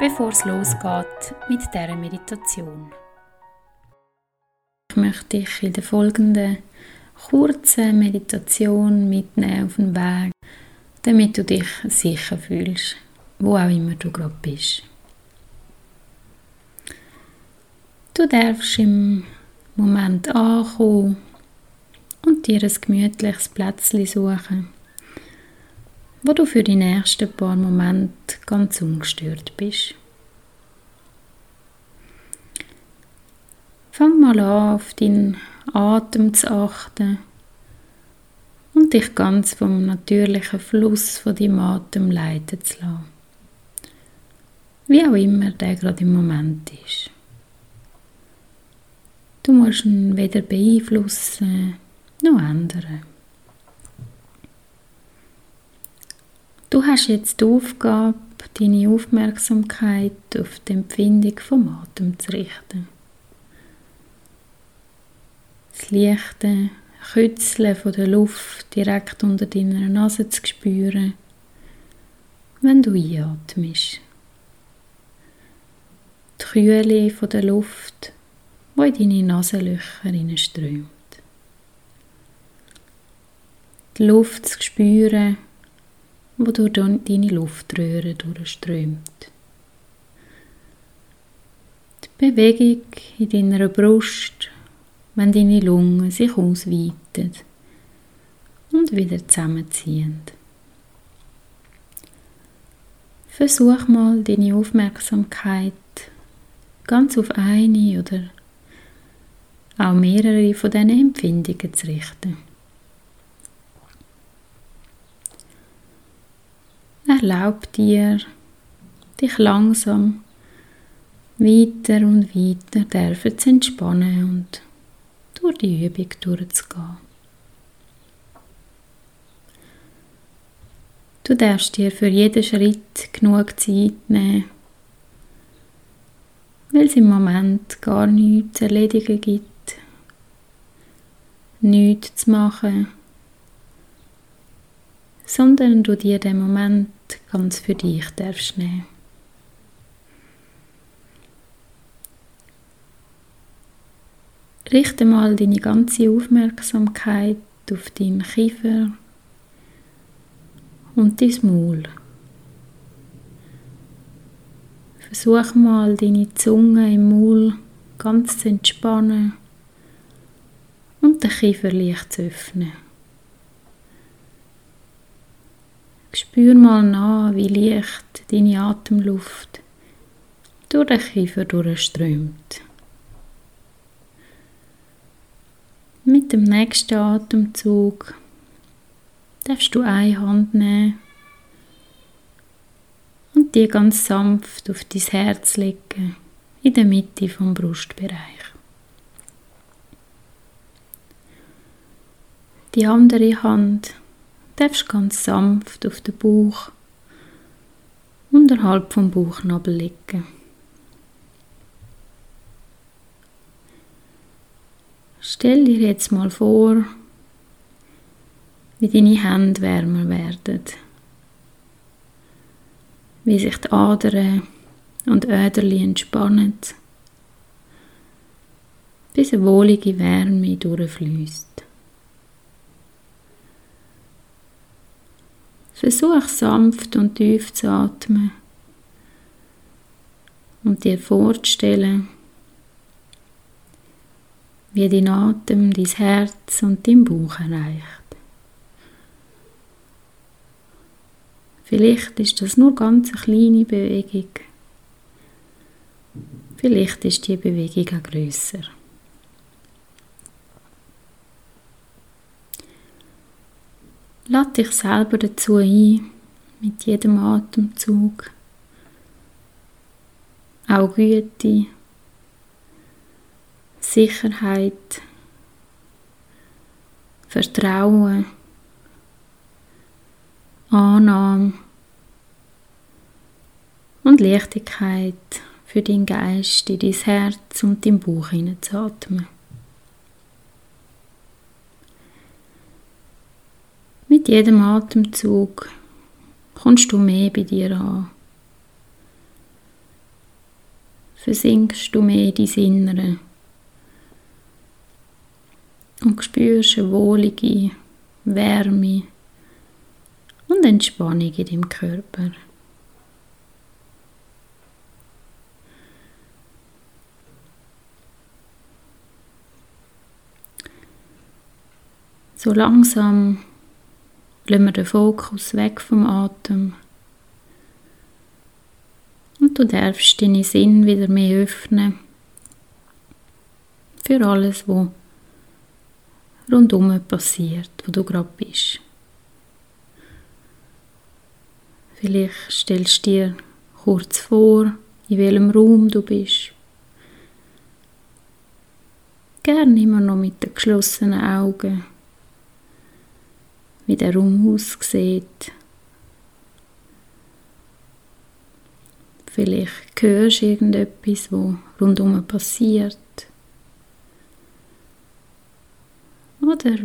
bevor es losgeht mit dieser Meditation. Ich möchte dich in der folgenden kurzen Meditation mitnehmen auf den Weg, damit du dich sicher fühlst, wo auch immer du gerade bist. Du darfst im Moment ankommen und dir ein gemütliches Plätzchen suchen wo du für die nächsten paar Momente ganz ungestört bist. Fang mal an, auf deinen Atem zu achten und dich ganz vom natürlichen Fluss von deinem Atem leiten zu lassen. Wie auch immer der gerade im Moment ist. Du musst ihn weder beeinflussen noch ändern. Du hast jetzt die Aufgabe, deine Aufmerksamkeit auf die Empfindung vom Atem zu richten. Das leichte Kützeln der Luft direkt unter deiner Nase zu spüren, wenn du einatmest. Die Kühle der Luft, die in deine Nasenlöcher strömt. Die Luft zu spüren, wo durch deine Luftröhre durchströmt. Die Bewegung in deiner Brust, wenn deine Lungen sich ausweiten und wieder zusammenziehen. Versuch mal deine Aufmerksamkeit ganz auf eine oder auch mehrere von diesen Empfindungen zu richten. Erlaub dir, dich langsam. Weiter und weiter dürfen zu entspannen und durch die Übung durchzugehen. Du darfst dir für jeden Schritt genug Zeit nehmen, weil es im Moment gar nichts zu erledigen gibt, nichts zu machen, sondern du dir den Moment ganz für dich darfst nehmen. Richte mal deine ganze Aufmerksamkeit auf deinen Kiefer und dein Maul. Versuch mal deine Zunge im Maul ganz zu entspannen und den Kiefer leicht zu öffnen. Spür mal nach, wie leicht deine Atemluft durch den Kiefer durchströmt. Mit dem nächsten Atemzug darfst du eine Hand nehmen und die ganz sanft auf dein Herz legen, in der Mitte vom Brustbereich. Die andere Hand darfst ganz sanft auf den Bauch unterhalb vom Bauchnabel legen. Stell dir jetzt mal vor, wie deine Hände wärmer werden, wie sich die Adern und Öderli entspannen, bis eine wohlige Wärme durchfließt. Versuch sanft und tief zu atmen und dir vorzustellen, wie dein Atem dein Herz und dein Bauch erreicht. Vielleicht ist das nur ganz eine kleine Bewegung. Vielleicht ist die Bewegung auch grösser. Lade dich selber dazu ein, mit jedem Atemzug auch Güte Sicherheit, Vertrauen, Annahme und Leichtigkeit für deinen Geist in dein Herz und dein Bauch hineinzuatmen. Mit jedem Atemzug kommst du mehr bei dir an. Versinkst du mehr in dein Innere und spürst eine wohlige Wärme und Entspannung in deinem Körper. So langsam lassen wir den Fokus weg vom Atem. Und du darfst deine Sinn wieder mehr öffnen für alles, was rundum passiert, wo du gerade bist. Vielleicht stellst du dir kurz vor, in welchem Raum du bist. Gerne immer noch mit den geschlossenen Augen, wie der Raum aussieht. Vielleicht hörst du irgendetwas, was rundum passiert. Oder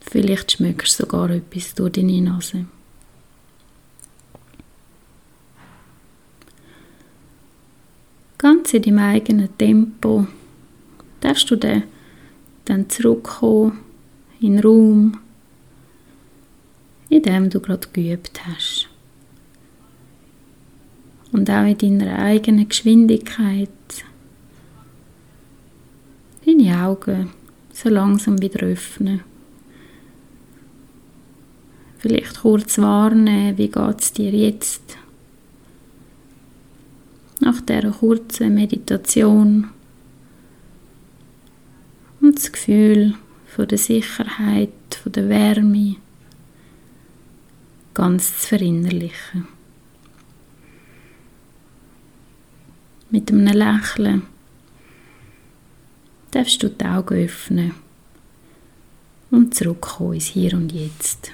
vielleicht schmeckst du sogar etwas durch deine Nase. Ganz in deinem eigenen Tempo darfst du dann, zurückkommen in den Raum, in dem du gerade geübt hast. Und auch in deiner eigenen Geschwindigkeit deine Augen so langsam wieder öffnen. Vielleicht kurz warnen, wie geht es dir jetzt? Nach dieser kurzen Meditation und das Gefühl von der Sicherheit, von der Wärme ganz zu verinnerlichen. Mit einem Lächeln darfst du die Augen öffnen und zurückkommen ins Hier und Jetzt.